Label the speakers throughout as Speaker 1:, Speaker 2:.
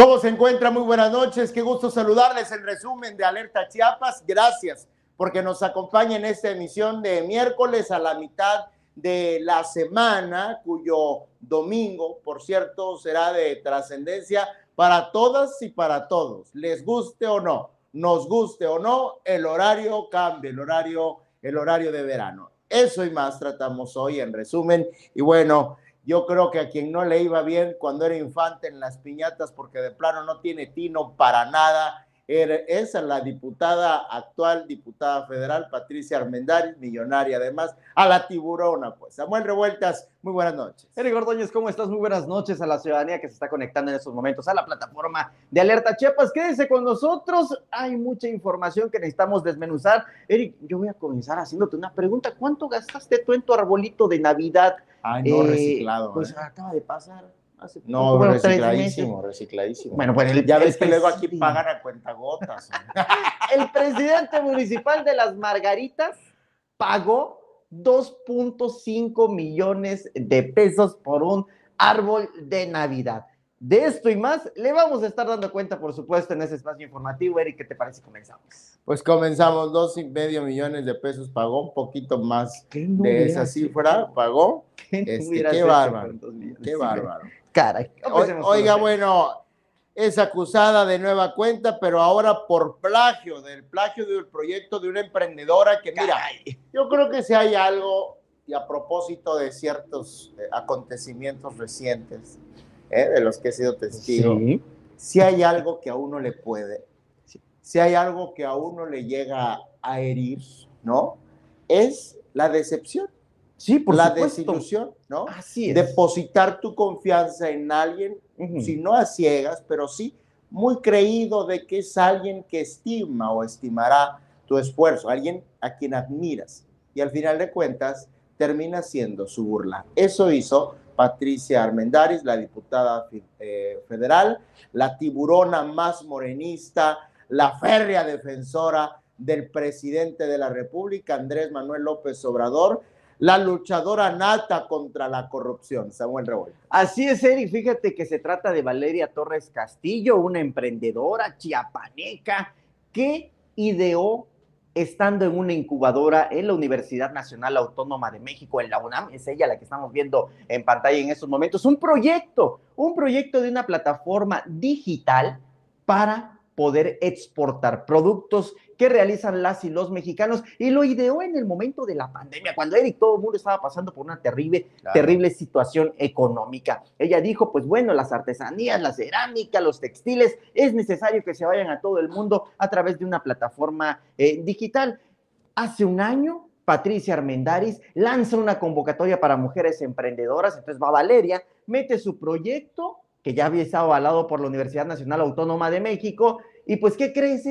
Speaker 1: ¿Cómo se encuentra? Muy buenas noches. Qué gusto saludarles. El resumen de Alerta Chiapas. Gracias porque nos acompaña en esta emisión de miércoles a la mitad de la semana, cuyo domingo, por cierto, será de trascendencia para todas y para todos. Les guste o no, nos guste o no, el horario cambia, el horario, el horario de verano. Eso y más tratamos hoy en resumen. Y bueno, yo creo que a quien no le iba bien cuando era infante en las piñatas, porque de plano no tiene tino para nada, es la diputada, actual diputada federal, Patricia Armendáriz, millonaria además, a la tiburona, pues. Samuel Revueltas, muy buenas noches.
Speaker 2: Eric Ordóñez, ¿cómo estás? Muy buenas noches a la ciudadanía que se está conectando en estos momentos a la plataforma de Alerta Chiapas. Quédese con nosotros, hay mucha información que necesitamos desmenuzar. Eric, yo voy a comenzar haciéndote una pregunta. ¿Cuánto gastaste tú en tu arbolito de Navidad?
Speaker 1: Ay, no, eh, reciclado.
Speaker 2: Pues ¿eh? acaba de pasar
Speaker 1: no, recicladísimo, recicladísimo.
Speaker 2: Bueno, pues
Speaker 1: ya ves que luego aquí pagan a cuentagotas.
Speaker 2: el presidente municipal de Las Margaritas pagó 2.5 millones de pesos por un árbol de Navidad. De esto y más le vamos a estar dando cuenta, por supuesto, en ese espacio informativo. Eric, ¿qué te parece? Comenzamos.
Speaker 1: Pues comenzamos, dos y medio millones de pesos pagó, un poquito más de esa cifra pagó. ¿Qué, este, qué bárbaro, qué bárbaro.
Speaker 2: Caray.
Speaker 1: Oiga, bueno, es acusada de nueva cuenta, pero ahora por plagio, del plagio del proyecto de una emprendedora que, mira, yo creo que si hay algo, y a propósito de ciertos eh, acontecimientos recientes, eh, de los que he sido testigo, si hay algo que a uno le puede, si hay algo que a uno le llega a herir, ¿no? Es la decepción.
Speaker 2: Sí, por
Speaker 1: la desilusión, ¿no?
Speaker 2: Así es.
Speaker 1: Depositar tu confianza en alguien, si no a ciegas, pero sí muy creído de que es alguien que estima o estimará tu esfuerzo, alguien a quien admiras. Y al final de cuentas termina siendo su burla. Eso hizo Patricia Armendaris, la diputada eh, federal, la tiburona más morenista, la férrea defensora del presidente de la República, Andrés Manuel López Obrador, la luchadora nata contra la corrupción, Samuel Revuelta.
Speaker 2: Así es, Eric. Fíjate que se trata de Valeria Torres Castillo, una emprendedora chiapaneca que ideó estando en una incubadora en la Universidad Nacional Autónoma de México, en la UNAM, es ella la que estamos viendo en pantalla en estos momentos, un proyecto, un proyecto de una plataforma digital para poder exportar productos que realizan las y los mexicanos y lo ideó en el momento de la pandemia, cuando Eric todo el mundo estaba pasando por una terrible, terrible situación económica. Ella dijo, pues bueno, las artesanías, la cerámica, los textiles, es necesario que se vayan a todo el mundo a través de una plataforma eh, digital. Hace un año Patricia Armendaris lanza una convocatoria para mujeres emprendedoras, entonces va Valeria, mete su proyecto que ya había estado avalado por la Universidad Nacional Autónoma de México, y pues, ¿qué crees?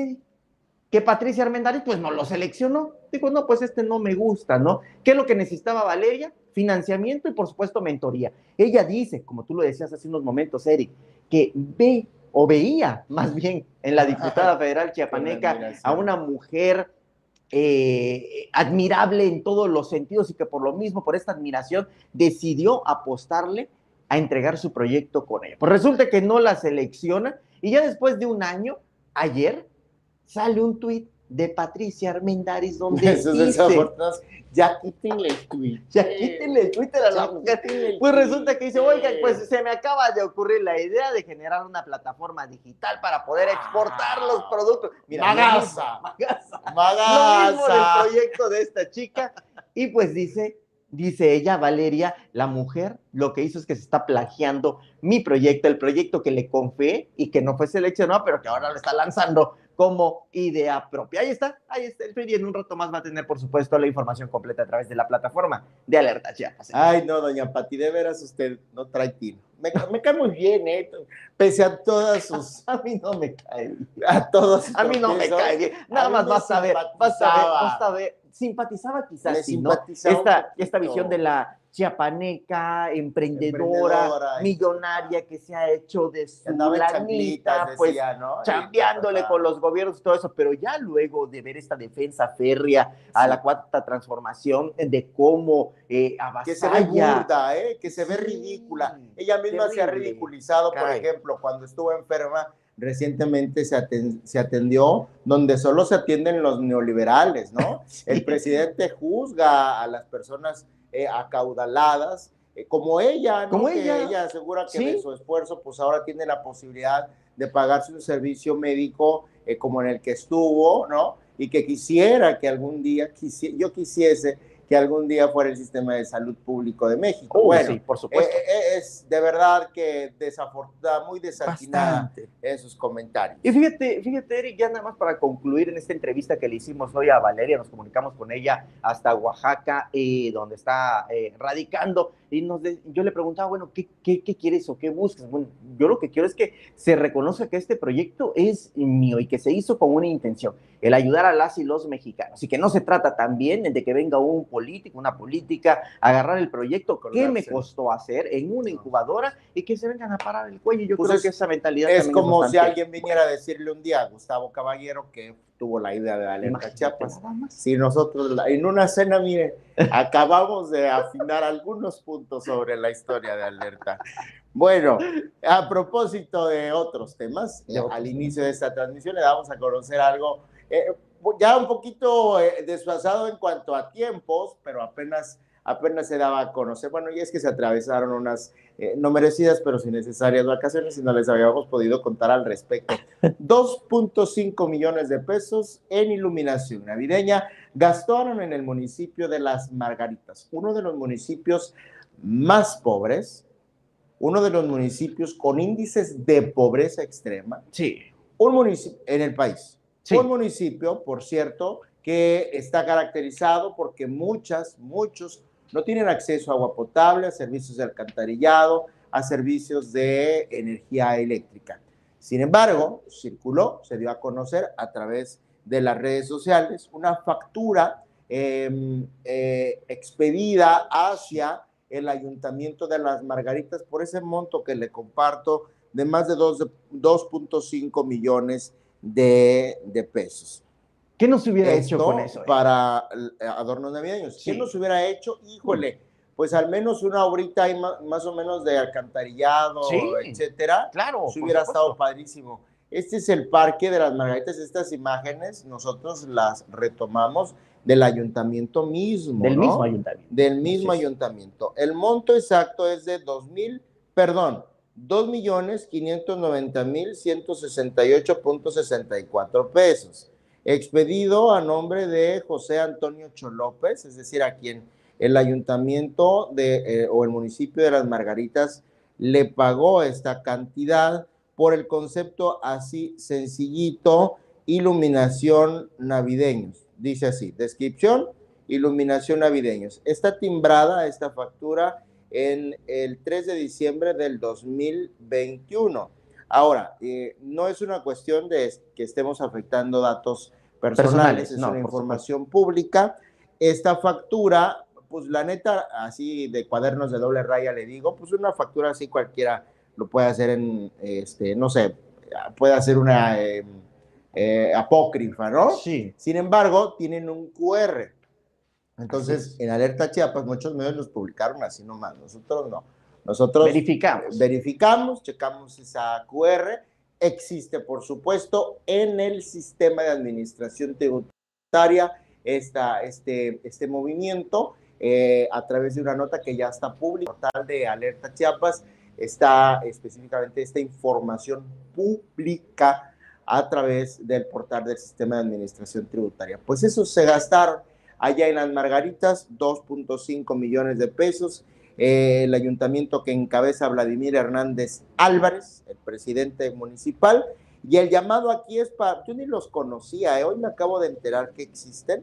Speaker 2: que Patricia Armendáriz pues no lo seleccionó. Dijo, no, pues este no me gusta, ¿no? ¿Qué es lo que necesitaba Valeria? Financiamiento y por supuesto mentoría. Ella dice, como tú lo decías hace unos momentos, Eric, que ve o veía más bien en la diputada federal chiapaneca a una mujer eh, admirable en todos los sentidos y que por lo mismo, por esta admiración, decidió apostarle a entregar su proyecto con ella. Pues resulta que no la selecciona y ya después de un año, ayer, sale un tuit de Patricia Armendaris donde dice,
Speaker 1: ya quítenle el tweet.
Speaker 2: Ya quítenle el tweet a la mujer. Pues resulta que dice, oiga, pues se me acaba de ocurrir la idea de generar una plataforma digital para poder exportar los productos.
Speaker 1: Mira, Magaza.
Speaker 2: Magaza. Magaza. Lo mismo del proyecto de esta chica. Y pues dice, dice ella, Valeria, la mujer, lo que hizo es que se está plagiando mi proyecto, el proyecto que le confié y que no fue seleccionado, pero que ahora lo está lanzando como idea propia. Ahí está, ahí está el y en un rato más va a tener, por supuesto, la información completa a través de la plataforma de Alerta Chiapas.
Speaker 1: Ay, no, doña Pati, de veras usted no trae tiro. Me, me, cae muy bien, ¿eh? Pese a todas sus...
Speaker 2: a mí no me cae bien.
Speaker 1: A todos.
Speaker 2: A mí no me cae bien. Nada más vas a ver, vas a ver, vas a ver. Simpatizaba quizás, sí, ¿no? Esta, esta visión de la chiapaneca, emprendedora, millonaria, que se ha hecho de su planita, pues chambeándole con los gobiernos y todo eso, pero ya luego de ver esta defensa férrea a la cuarta transformación, de cómo eh,
Speaker 1: Que se ve burda, ¿eh? que se ve ridícula. Ella misma se ha ridiculizado, por ejemplo, cuando estuvo enferma, recientemente se, se, atendió, donde solo se atienden los neoliberales, ¿no? El presidente juzga a las personas eh, acaudaladas, eh, como ella, ¿no? Como ella. ella asegura que de su esfuerzo, pues ahora tiene la posibilidad de pagarse un servicio médico eh, como en el que estuvo, ¿no? Y que quisiera que algún día, yo quisiese que algún día fuera el sistema de salud público de México. bueno, sí, por supuesto. Eh, eh, es de verdad que desafortunada, muy desatinada en sus comentarios.
Speaker 2: Y fíjate, fíjate, Eric, ya nada más para concluir en esta entrevista que le hicimos hoy a Valeria, nos comunicamos con ella hasta Oaxaca, eh, donde está radicando, y nos yo le preguntaba, bueno, ¿qué, ¿qué, qué, quieres o qué buscas? Bueno, yo lo que quiero es que se reconozca que este proyecto es mío y que se hizo con una intención, el ayudar a las y los mexicanos, y que no se trata también de que venga un político, una política, agarrar el proyecto que me costó hacer en una incubadora y que se vengan a parar el cuello. Yo pues creo que esa mentalidad
Speaker 1: es como si alguien viniera a decirle un día a Gustavo Caballero que tuvo la idea de Alerta Chiapas. Si nosotros en una cena, mire, acabamos de afinar algunos puntos sobre la historia de Alerta. Bueno, a propósito de otros temas, al inicio de esta transmisión le damos a conocer algo eh, ya un poquito eh, desfasado en cuanto a tiempos, pero apenas, apenas se daba a conocer. Bueno, y es que se atravesaron unas eh, no merecidas, pero sin necesarias vacaciones y no les habíamos podido contar al respecto. 2.5 millones de pesos en iluminación navideña gastaron en el municipio de Las Margaritas, uno de los municipios más pobres, uno de los municipios con índices de pobreza extrema.
Speaker 2: Sí.
Speaker 1: Un municipio en el país un municipio, por cierto, que está caracterizado porque muchas, muchos no tienen acceso a agua potable, a servicios de alcantarillado, a servicios de energía eléctrica. Sin embargo, circuló, se dio a conocer a través de las redes sociales una factura em, eh, expedida hacia el ayuntamiento de las Margaritas por ese monto que le comparto de más de 2.5 millones de, pesos.
Speaker 2: ¿Qué nos hubiera hecho con eso?
Speaker 1: Eh? Para eh, adornos navideños. ¿Qué nos hubiera hecho? Híjole, pues al menos una horita ahí más, o menos de alcantarillado, etcétera.
Speaker 2: Claro.
Speaker 1: Se hubiera estado padrísimo. Este es el Parque de las Margaritas. Estas imágenes nosotros las retomamos del ayuntamiento mismo.
Speaker 2: Del mismo ayuntamiento.
Speaker 1: Del mismo ayuntamiento. El monto exacto es de dos mil, perdón, 2.590.168.64 pesos. Expedido a nombre de José Antonio Cholópez, es decir, a quien el ayuntamiento de, eh, o el municipio de Las Margaritas le pagó esta cantidad por el concepto así sencillito, iluminación navideños. Dice así, descripción, iluminación navideños. Está timbrada esta factura en el 3 de diciembre del 2021. Ahora, eh, no es una cuestión de que estemos afectando datos personales, es una información pública. Esta factura, pues la neta, así de cuadernos de doble raya le digo, pues una factura así cualquiera lo puede hacer en, este, no sé, puede hacer una em, eh, apócrifa, ¿no?
Speaker 2: Sí.
Speaker 1: Sin embargo, tienen un QR. Entonces, en Alerta Chiapas, muchos medios los publicaron así nomás, nosotros no. Nosotros
Speaker 2: verificamos.
Speaker 1: Verificamos, checamos esa QR. Existe, por supuesto, en el sistema de administración tributaria esta, este, este movimiento eh, a través de una nota que ya está pública, portal de Alerta Chiapas, está específicamente esta información pública a través del portal del sistema de administración tributaria. Pues eso se gastaron allá en las Margaritas, 2.5 millones de pesos. Eh, el ayuntamiento que encabeza Vladimir Hernández Álvarez, el presidente municipal, y el llamado aquí es para, yo ni los conocía, eh, hoy me acabo de enterar que existen,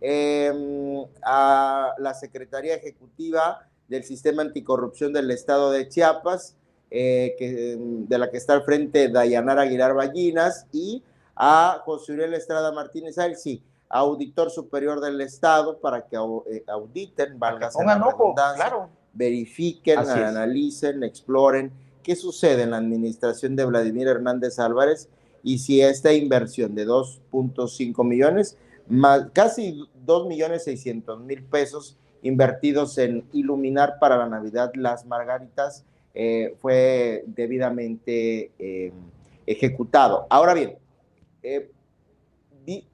Speaker 1: em, a la Secretaría Ejecutiva del Sistema Anticorrupción del Estado de Chiapas, eh, que, de la que está al frente Dayanara Aguilar Ballinas, y a José Uriel Estrada Martínez. Sí auditor superior del Estado para que eh, auditen, valga
Speaker 2: ojo, claro.
Speaker 1: verifiquen, analicen, exploren qué sucede en la administración de Vladimir Hernández Álvarez y si esta inversión de 2.5 millones, más, casi 2 millones 600 mil pesos invertidos en iluminar para la Navidad las margaritas, eh, fue debidamente eh, ejecutado. Ahora bien, eh,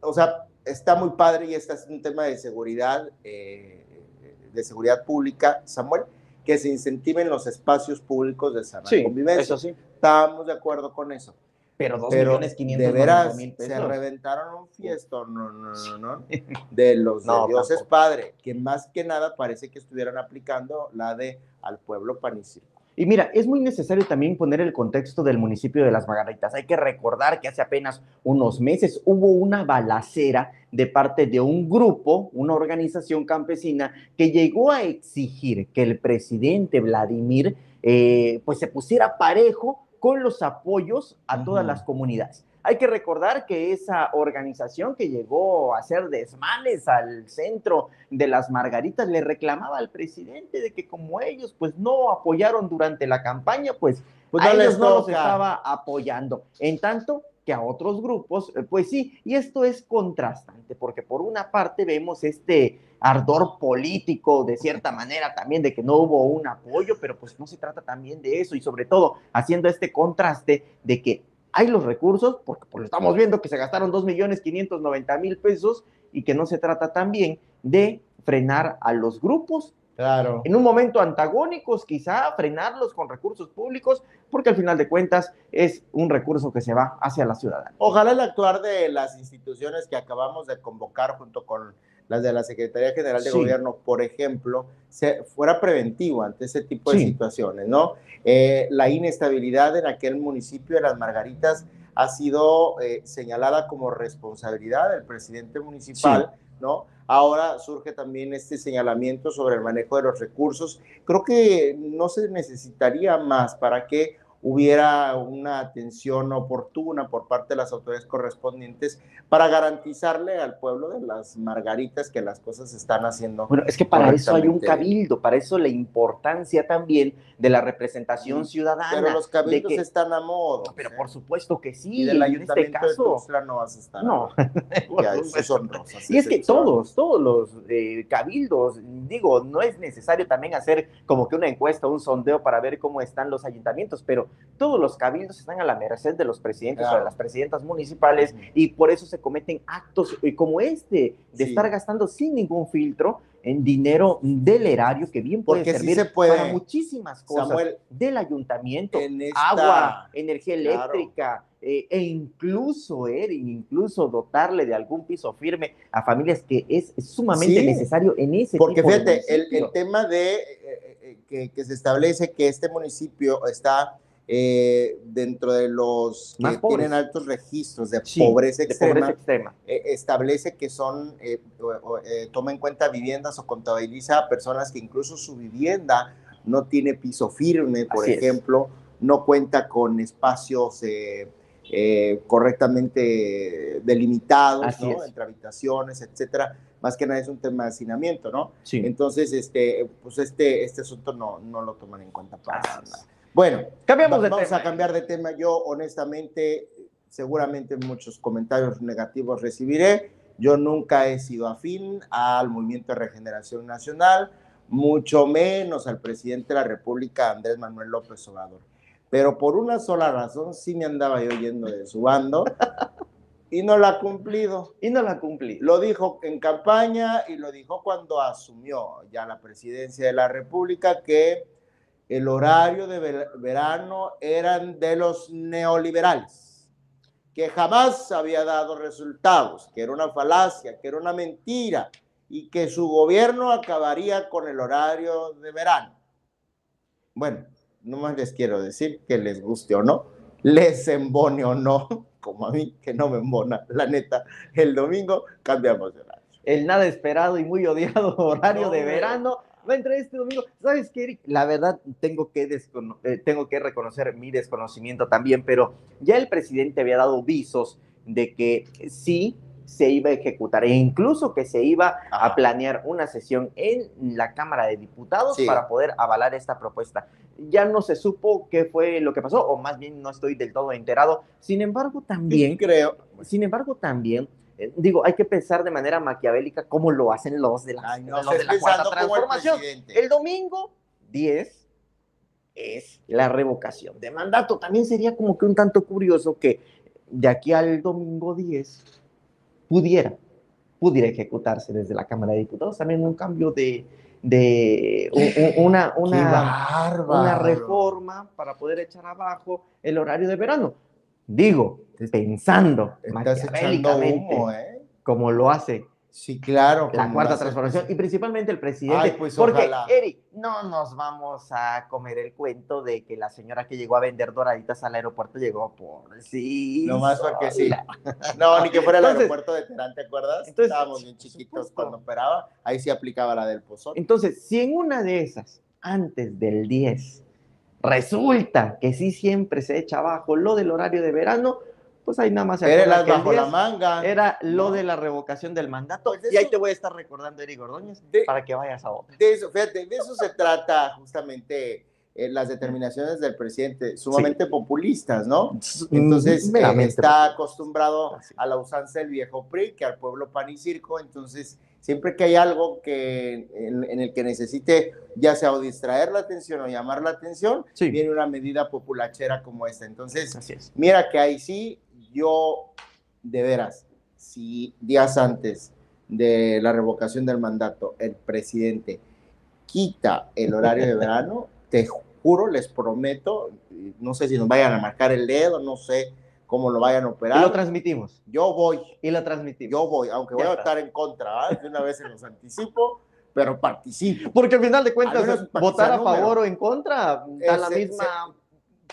Speaker 1: o sea, está muy padre y este es un tema de seguridad, de seguridad pública, Samuel, que se incentiven los espacios públicos de sana
Speaker 2: sí, Eso sí.
Speaker 1: Estamos de acuerdo con eso.
Speaker 2: Pero 2 millones 500
Speaker 1: de veras, mil pesos. se reventaron un fiestón, no, no, no, no, de los de Dios es Padre, que más que nada parece que estuvieran aplicando la de al pueblo.
Speaker 2: Y mira, es muy necesario también poner el contexto del municipio de Las Margaritas. Hay que recordar que hace apenas unos meses hubo una balacera de parte de un grupo, una organización campesina, que llegó a exigir que el presidente Vladimir eh, pues se pusiera parejo con los apoyos a todas las comunidades. Hay que recordar que esa organización que llegó a hacer desmanes al centro de las Margaritas le reclamaba al presidente de que como ellos pues no apoyaron durante la campaña, pues, pues a ellos no los estaba apoyando. En tanto que a otros grupos, eh, pues sí, y esto es contrastante, porque por una parte vemos este ardor político, de cierta manera también, de que no hubo un apoyo, pero pues no se trata también de eso, y sobre todo haciendo este contraste de que hay los recursos, porque pues estamos viendo que se gastaron 2.590.000 pesos y que no se trata también de frenar a los grupos.
Speaker 1: Claro.
Speaker 2: En un momento antagónicos, quizá frenarlos con recursos públicos, porque al final de cuentas es un recurso que se va hacia la ciudadanía.
Speaker 1: Ojalá el actuar de las instituciones que acabamos de convocar junto con las de la Secretaría General de Gobierno, por ejemplo, se, fuera preventivo ante ese tipo de situaciones, ¿no? Eh, la inestabilidad en aquel municipio de Las Margaritas ha sido eh, señalada como responsabilidad del presidente municipal, ¿no? Ahora surge también este señalamiento sobre el manejo de los recursos. Creo que no se necesitaría más para que hubiera una atención oportuna por parte de las autoridades correspondientes para garantizarle al pueblo de las margaritas que las cosas se están haciendo.
Speaker 2: Bueno, es que para eso hay un cabildo, para eso la importancia también de la representación ciudadana.
Speaker 1: Pero los cabildos están a modo.
Speaker 2: pero ¿eh? por supuesto que sí.
Speaker 1: Y del ayuntamiento en este caso, de no vas a estar.
Speaker 2: No.
Speaker 1: son
Speaker 2: rosas. Y es que todos, todos los eh, cabildos, digo, no es necesario también hacer como que una encuesta, un sondeo para ver cómo están los ayuntamientos, pero todos los cabildos están a la merced de los presidentes o de las presidentas municipales y por eso se cometen actos eh, como este, de estar gastando sin ningún filtro en dinero del erario que bien puede servir para muchísimas cosas del ayuntamiento, agua, energía eléctrica, eh, e incluso, eh, incluso dotarle de algún piso firme a familias que es sumamente necesario en ese
Speaker 1: Porque fíjate, el, el, tema de que, que, se establece que este municipio está eh, dentro de los que tienen altos registros de, pobreza, extrema, eh, establece que son, eh, toma en cuenta viviendas o contabiliza a personas que incluso su vivienda no tiene piso firme, por ejemplo, no cuenta con espacios correctamente delimitados, Entre habitaciones, etcétera. Más que nada es un tema de hacinamiento, ¿no? Entonces, este, pues este, este asunto no, no lo toman en cuenta para nada. Bueno, cambiamos de vamos a cambiar de tema. Yo, honestamente, seguramente muchos comentarios negativos recibiré. Yo nunca he sido afín al Movimiento de Regeneración Nacional, mucho menos al presidente de la República, Andrés Manuel López Obrador. Pero por una sola razón sí me andaba yo yendo de su bando y no la ha cumplido.
Speaker 2: Y no la ha cumplido.
Speaker 1: Lo dijo en campaña y lo dijo cuando asumió ya la presidencia de la República que el horario de verano eran de los neoliberales, que jamás había dado resultados, que era una falacia, que era una mentira y que su gobierno acabaría con el horario de verano. Bueno, no más les quiero decir que les guste o no, les embone o no, como a mí, que no me embona, la neta, el domingo cambiamos de.
Speaker 2: El nada esperado y muy odiado horario de verano va a entrar este domingo. ¿Sabes qué, Eric? La verdad, tengo que, eh, tengo que reconocer mi desconocimiento también, pero ya el presidente había dado visos de que sí se iba a ejecutar e incluso que se iba a planear una sesión en la Cámara de Diputados
Speaker 1: Sí.
Speaker 2: para poder avalar esta propuesta. Ya no se supo qué fue lo que pasó, o más bien no estoy del todo enterado. Sin embargo, también
Speaker 1: creo.
Speaker 2: sin embargo, también, eh, digo, hay que pensar de manera maquiavélica cómo lo hacen los de la,
Speaker 1: Ay, no,
Speaker 2: los
Speaker 1: estés
Speaker 2: de la cuarta
Speaker 1: el
Speaker 2: transformación. El domingo 10 es la revocación de mandato. También sería como que un tanto curioso que de aquí al domingo 10 pudiera, pudiera ejecutarse desde la Cámara de Diputados también un cambio de, de una, una reforma para poder echar abajo el horario de verano. Digo, pensando
Speaker 1: Estás echando
Speaker 2: maquiavélicamente,
Speaker 1: humo, ¿eh?
Speaker 2: como lo hace
Speaker 1: Sí, claro.
Speaker 2: la cuarta
Speaker 1: lo
Speaker 2: transformación y principalmente el presidente.
Speaker 1: Ay, pues,
Speaker 2: porque,
Speaker 1: ojalá.
Speaker 2: Eri, no nos vamos a comer el cuento de que la señora que llegó a vender doraditas al aeropuerto llegó por sí.
Speaker 1: Nomás porque sí. No, ni que fuera el
Speaker 2: Entonces-
Speaker 1: aeropuerto de Terán, ¿te acuerdas?
Speaker 2: Entonces,
Speaker 1: Estábamos bien chiquitos
Speaker 2: supuesto.
Speaker 1: cuando operaba. Ahí sí aplicaba la del pozón.
Speaker 2: Entonces, si en una de esas, antes del 10, resulta que sí siempre se echa abajo lo del horario de verano, pues ahí nada más se
Speaker 1: Era las bajo la
Speaker 2: 10
Speaker 1: manga.
Speaker 2: Era lo
Speaker 1: No.
Speaker 2: de la revocación del mandato.
Speaker 1: Pues
Speaker 2: y ahí te voy a estar recordando, Eri Gordóñez,
Speaker 1: De-
Speaker 2: para que vayas a otra.
Speaker 1: De eso, fíjate, de eso se trata justamente eh, las determinaciones del presidente, sumamente populistas, ¿no? Entonces, eh, está acostumbrado a la usanza del viejo PRI, que al pueblo pan y circo. Entonces, siempre que hay algo que, en, en el que necesite, ya sea o distraer la atención o llamar la atención,
Speaker 2: Sí.
Speaker 1: viene una medida populachera como esta. Entonces,
Speaker 2: es.
Speaker 1: mira que ahí sí, yo, de veras, si días antes de la revocación del mandato, el presidente quita el horario de verano, te juro, les prometo, no sé si nos vayan a marcar el dedo, no sé cómo lo vayan a
Speaker 2: Y lo
Speaker 1: operar.
Speaker 2: transmitimos.
Speaker 1: Yo voy,
Speaker 2: Y lo transmitimos.
Speaker 1: yo voy, aunque voy a estar en contra, ¿ah? de una vez se los anticipo, pero participo.
Speaker 2: Porque al final de cuentas, votar a favor
Speaker 1: número.
Speaker 2: o en contra da la
Speaker 1: Ese-
Speaker 2: misma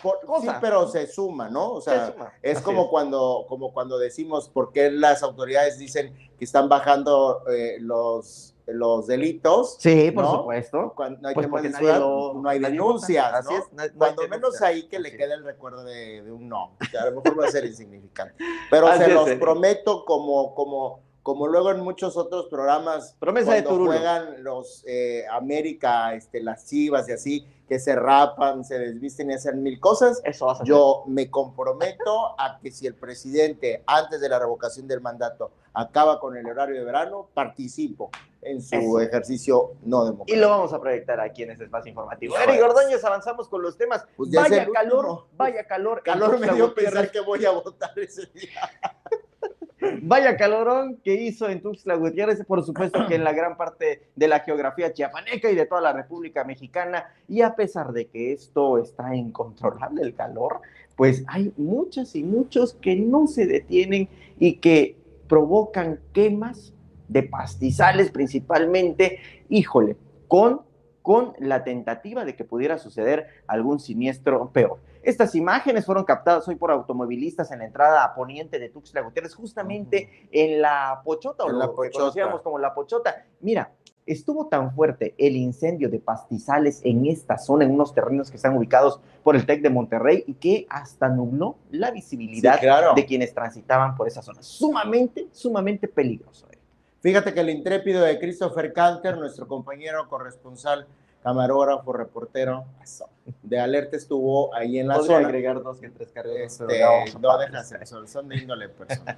Speaker 1: Por-
Speaker 2: cosa.
Speaker 1: Sí, pero se suma, ¿no? O sea,
Speaker 2: se.
Speaker 1: Es
Speaker 2: Así
Speaker 1: como cuando, como cuando decimos por qué las autoridades dicen que están bajando eh, los, los delitos.
Speaker 2: Sí, por
Speaker 1: ¿no?
Speaker 2: supuesto.
Speaker 1: Cuando no hay,
Speaker 2: Pues
Speaker 1: temas
Speaker 2: porque
Speaker 1: de
Speaker 2: nadie
Speaker 1: seguridad,
Speaker 2: lo-
Speaker 1: no hay denuncias,
Speaker 2: vota. Así
Speaker 1: ¿no?
Speaker 2: es, no no hay
Speaker 1: Cuando menos ahí que le quede el recuerdo de, de un no, que a lo mejor va a ser insignificante. Pero
Speaker 2: Así
Speaker 1: se los
Speaker 2: Eric.
Speaker 1: prometo como, como, como luego en muchos otros programas,
Speaker 2: Promesa de Turulo.
Speaker 1: juegan los eh, América, este, las Chivas y así, que se rapan, se desvisten y hacen mil cosas,
Speaker 2: Eso vas a hacer.
Speaker 1: yo me comprometo a que si el presidente, antes de la revocación del mandato, acaba con el horario de verano, participo en su
Speaker 2: Eso.
Speaker 1: ejercicio no
Speaker 2: Y
Speaker 1: democrático.
Speaker 2: lo vamos a proyectar aquí en este espacio informativo. Eric Ordóñez, avanzamos con los temas.
Speaker 1: Pues ya es
Speaker 2: vaya calor, vaya calor.
Speaker 1: Calor me dio pensar que voy a votar ese día.
Speaker 2: Vaya calorón que hizo en Tuxtla Gutiérrez, por supuesto que en la gran parte de la geografía chiapaneca y de toda la República Mexicana, y a pesar de que esto está incontrolable, el calor, pues hay muchas y muchos que no se detienen y que provocan quemas de pastizales principalmente, híjole, con, con la tentativa de que pudiera suceder algún siniestro peor. Estas imágenes fueron captadas hoy por automovilistas en la entrada a poniente de Tuxtla Gutiérrez, justamente en la Pochota, o lo que conocíamos como la Pochota. Mira, estuvo tan fuerte el incendio de pastizales en esta zona, en unos terrenos que están ubicados por el TEC de Monterrey y que hasta nubló la visibilidad
Speaker 1: Sí, claro.
Speaker 2: de quienes transitaban por esa zona. Sumamente, sumamente peligroso. eh.
Speaker 1: Fíjate que el intrépido de Christopher Canter, nuestro compañero corresponsal, camarógrafo, reportero de alerta, estuvo ahí en la
Speaker 2: Podría
Speaker 1: zona.
Speaker 2: agregar dos que tres carreras.
Speaker 1: Este, no
Speaker 2: parar.
Speaker 1: dejas eso, son de índole personal,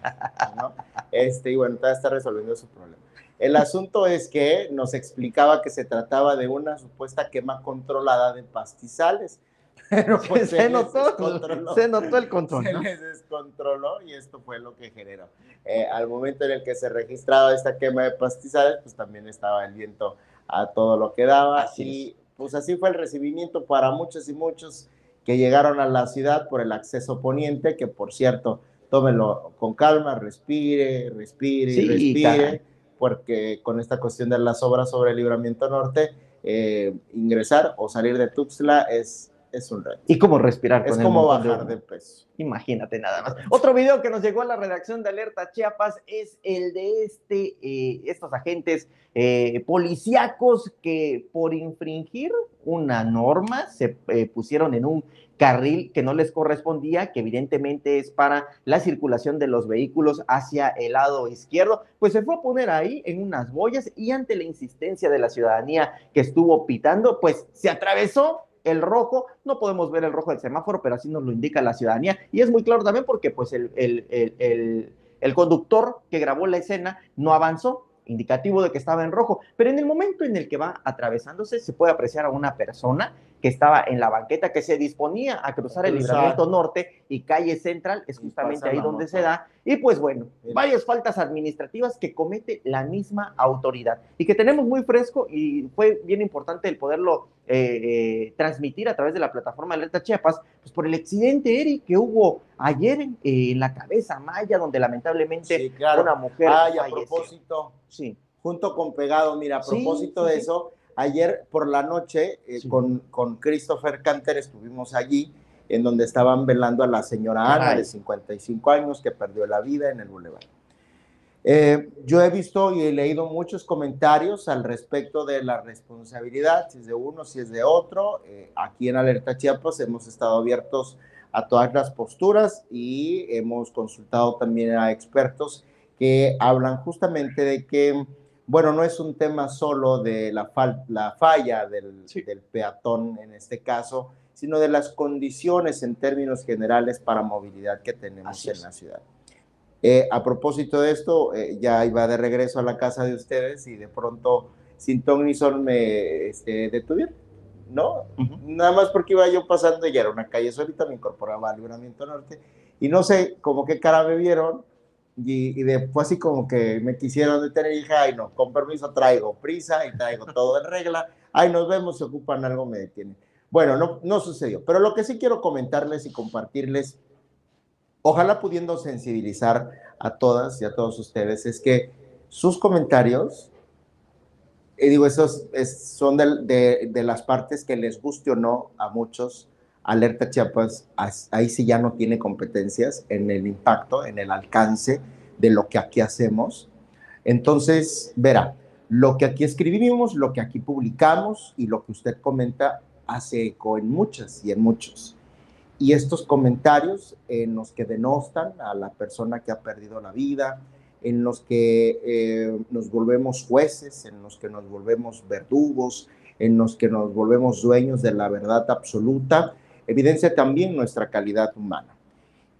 Speaker 1: ¿no? Este, y bueno, todavía está resolviendo su problema. El asunto es que nos explicaba que se trataba de una supuesta quema controlada de pastizales. Pero pues
Speaker 2: se,
Speaker 1: les
Speaker 2: notó, se notó el control.
Speaker 1: Se
Speaker 2: ¿no?
Speaker 1: les descontroló y esto fue lo que generó. Eh, al momento en el que se registraba esta quema de pastizales, pues también estaba el viento a todo lo que daba.
Speaker 2: Así
Speaker 1: y pues así fue el recibimiento para muchos y muchos que llegaron a la ciudad por el acceso poniente, que por cierto, tómelo con calma, respire, respire,
Speaker 2: Sí,
Speaker 1: respire, porque con esta cuestión de las obras sobre el libramiento norte, eh, ingresar o salir de Tuxtla es, es un reto.
Speaker 2: Y cómo respirar
Speaker 1: Es
Speaker 2: el
Speaker 1: como bajar de peso.
Speaker 2: Imagínate nada más. Otro video que nos llegó a la redacción de Alerta Chiapas es el de este, eh, estos agentes eh, policíacos que por infringir una norma se eh, pusieron en un carril que no les correspondía, que evidentemente es para la circulación de los vehículos hacia el lado izquierdo, pues se fue a poner ahí en unas boyas y ante la insistencia de la ciudadanía que estuvo pitando, pues se atravesó el rojo, no podemos ver el rojo del semáforo, pero así nos lo indica la ciudadanía. Y es muy claro también porque pues el, el, el, el conductor que grabó la escena no avanzó, indicativo de que estaba en rojo, pero en el momento en el que va atravesándose se puede apreciar a una persona que estaba en la banqueta, que se disponía a cruzar el libramiento norte y calle central, es justamente ahí donde se da. Y pues bueno, varias faltas administrativas que comete la misma autoridad y que tenemos muy fresco y fue bien importante el poderlo eh, eh, transmitir a través de la plataforma Alerta Chiapas, pues por el accidente, Eric, que hubo ayer eh, en la cabeza Maya, donde lamentablemente una mujer.
Speaker 1: Ay, a propósito, sí. junto con Pegado, mira, a propósito de eso Ayer por la noche eh, con, con Christopher Canter estuvimos allí en donde estaban velando a la señora Ana de 55 años que perdió la vida en el Boulevard. Eh, yo he visto y he leído muchos comentarios al respecto de la responsabilidad, si es de uno, si es de otro. Eh, aquí en Alerta Chiapas hemos estado abiertos a todas las posturas y hemos consultado también a expertos que hablan justamente de que bueno, no es un tema solo de la, la falla del, del, peatón en este caso, sino de las condiciones en términos generales para movilidad que tenemos en la ciudad. Eh, a propósito de esto, eh, ya iba de regreso a la casa de ustedes y de pronto sin ton ni son me este, detuvieron, ¿no? Nada más porque iba yo pasando y era una calle solita, me incorporaba al Libramiento Norte y no sé como qué cara me vieron y, después así como que me quisieron detener y dije, ay no, con permiso traigo prisa y traigo todo en regla, ay nos vemos, se ocupan algo, me detienen. Bueno, no, no sucedió, pero lo que sí quiero comentarles y compartirles, ojalá pudiendo sensibilizar a todas y a todos ustedes, es que sus comentarios, y digo, esos son de, de las partes que les guste o no a muchos, Alerta Chiapas, ahí sí ya no tiene competencias en el impacto, en el alcance de lo que aquí hacemos. Entonces, verá, lo que aquí escribimos, lo que aquí publicamos y lo que usted comenta hace eco en muchas y en muchos. Y estos comentarios en los que denostan a la persona que ha perdido la vida, en los que eh, nos volvemos jueces, en los que nos volvemos verdugos, en los que nos volvemos dueños de la verdad absoluta, evidencia también nuestra calidad humana.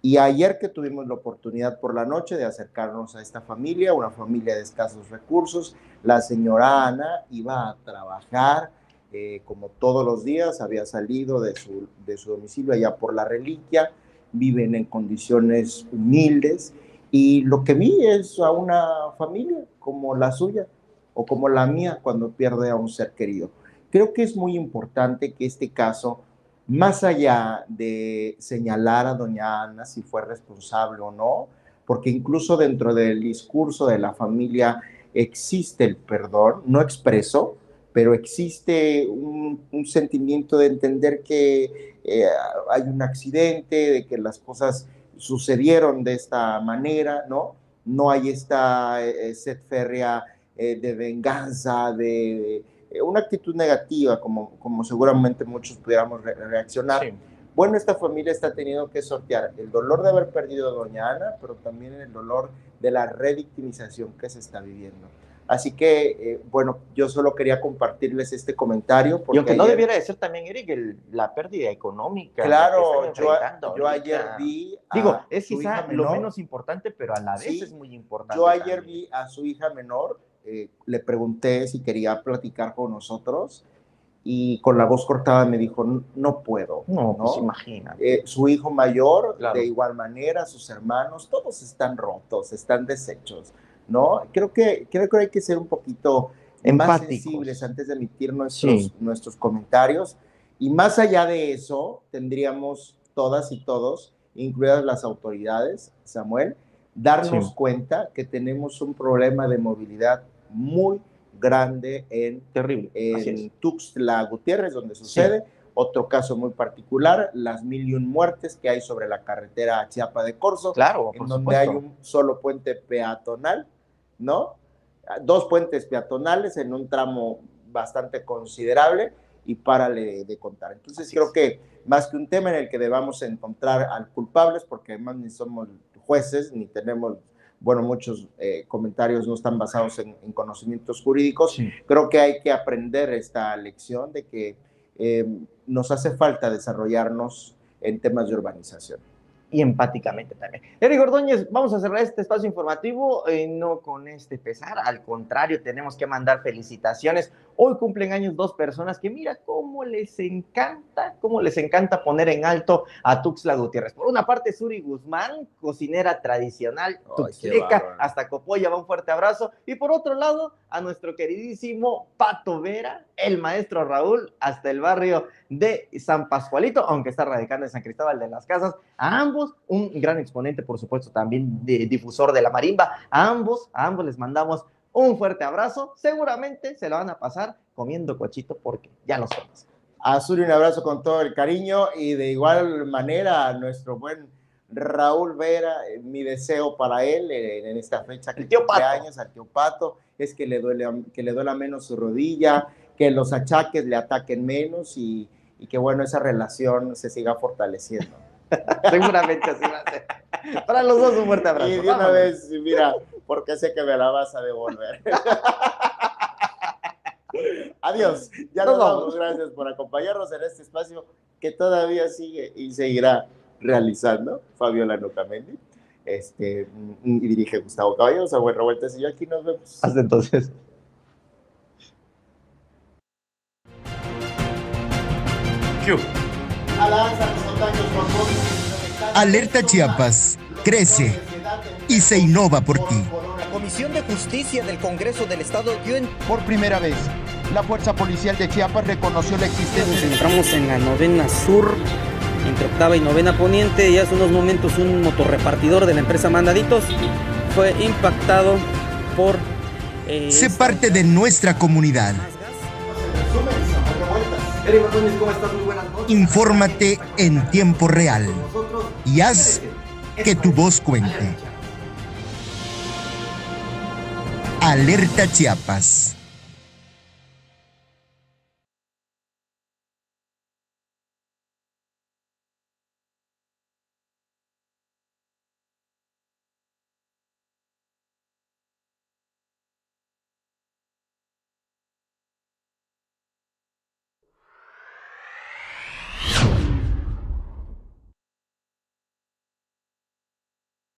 Speaker 1: Y ayer que tuvimos la oportunidad por la noche de acercarnos a esta familia, una familia de escasos recursos, la señora Ana iba a trabajar eh, como todos los días, había salido de su, de su domicilio allá por la reliquia, viven en condiciones humildes y lo que vi es a una familia como la suya o como la mía cuando pierde a un ser querido. Creo que es muy importante que este caso más allá de señalar a doña Ana si fue responsable o no, porque incluso dentro del discurso de la familia existe el perdón, no expreso, pero existe un, sentimiento de entender que eh, hay un accidente, de que las cosas sucedieron de esta manera, ¿no? No hay esta eh, sed férrea eh, de venganza, de una actitud negativa, como, como seguramente muchos pudiéramos reaccionar. Bueno, esta familia está teniendo que sortear el dolor de haber perdido a doña Ana, pero también el dolor de la revictimización que se está viviendo. Así que, eh, bueno, yo solo quería compartirles este comentario.
Speaker 2: Porque y aunque no debiera de ser también, Eric, la pérdida económica.
Speaker 1: Claro, yo, yo ayer vi.
Speaker 2: Digo, es quizá lo menos importante, pero a la vez es muy importante.
Speaker 1: Yo ayer vi a su hija menor eh, le pregunté si quería platicar con nosotros y con la voz cortada me dijo, no puedo.
Speaker 2: No, ¿no? Pues imagina.
Speaker 1: Eh, su hijo mayor, de igual manera, sus hermanos, todos están rotos, están deshechos, ¿no? Creo que, creo que hay que ser un poquito más sensibles antes de emitir nuestros, nuestros comentarios. Y más allá de eso, tendríamos todas y todos, incluidas las autoridades, Samuel, darnos cuenta que tenemos un problema de movilidad muy grande en,
Speaker 2: Terrible.
Speaker 1: en Tuxtla Gutiérrez, donde sucede. Otro caso muy particular, las mil y un muertes que hay sobre la carretera Chiapa de Corzo,
Speaker 2: claro,
Speaker 1: en donde hay un solo puente peatonal, ¿no? Dos puentes peatonales en un tramo bastante considerable y párale de contar. Entonces creo que más que un tema en el que debamos encontrar al culpables, porque además ni somos jueces, ni tenemos, bueno, muchos eh, comentarios no están basados en, conocimientos jurídicos, creo que hay que aprender esta lección de que eh, nos hace falta desarrollarnos en temas de urbanización
Speaker 2: y empáticamente también. Eric Ordóñez, vamos a cerrar este espacio informativo, eh, no con este pesar, al contrario, tenemos que mandar felicitaciones. Hoy cumplen años dos personas que mira cómo les encanta, cómo les encanta poner en alto a Tuxla Gutiérrez. Por una parte, Suri Guzmán, cocinera tradicional, hasta Copolla, va un fuerte abrazo. Y por otro lado, a nuestro queridísimo Pato Vera, el maestro Raúl, hasta el barrio de San Pascualito, aunque está radicando en San Cristóbal de las Casas. A ambos, un gran exponente, por supuesto, también de, difusor de la marimba. A ambos, a ambos les mandamos un fuerte abrazo. Seguramente se lo van a pasar comiendo cochito porque ya los somos.
Speaker 1: A Suri un abrazo con todo el cariño y de igual manera a nuestro buen Raúl Vera, eh, mi deseo para él en esta fecha que
Speaker 2: tío
Speaker 1: años al tío Pato es que le duele que le duela menos su rodilla, que los achaques le ataquen menos y, y que bueno, esa relación se siga fortaleciendo.
Speaker 2: Seguramente así va a ser. Para los dos un fuerte abrazo.
Speaker 1: Y de una vez, mira, porque sé que me la vas a devolver. Adiós. Ya nos, vamos. Gracias por acompañarnos en este espacio que todavía sigue y seguirá realizando Fabiola Nocamendi. Este, y dirige Gustavo Caballos, a buen revueltas y yo aquí nos vemos.
Speaker 2: Hasta entonces.
Speaker 3: Alerta Chiapas, crece y se innova por ti.
Speaker 4: La Comisión de Justicia del Congreso del Estado dio en...
Speaker 3: Por primera vez, la Fuerza Policial de Chiapas reconoció la existencia...
Speaker 5: Nos encontramos en la novena sur, entre octava y novena poniente, y hace unos momentos un motorrepartidor de la empresa Mandaditos fue impactado por...
Speaker 3: Eh, se parte de nuestra comunidad. Infórmate en tiempo real y haz que tu voz cuente. Alerta Chiapas.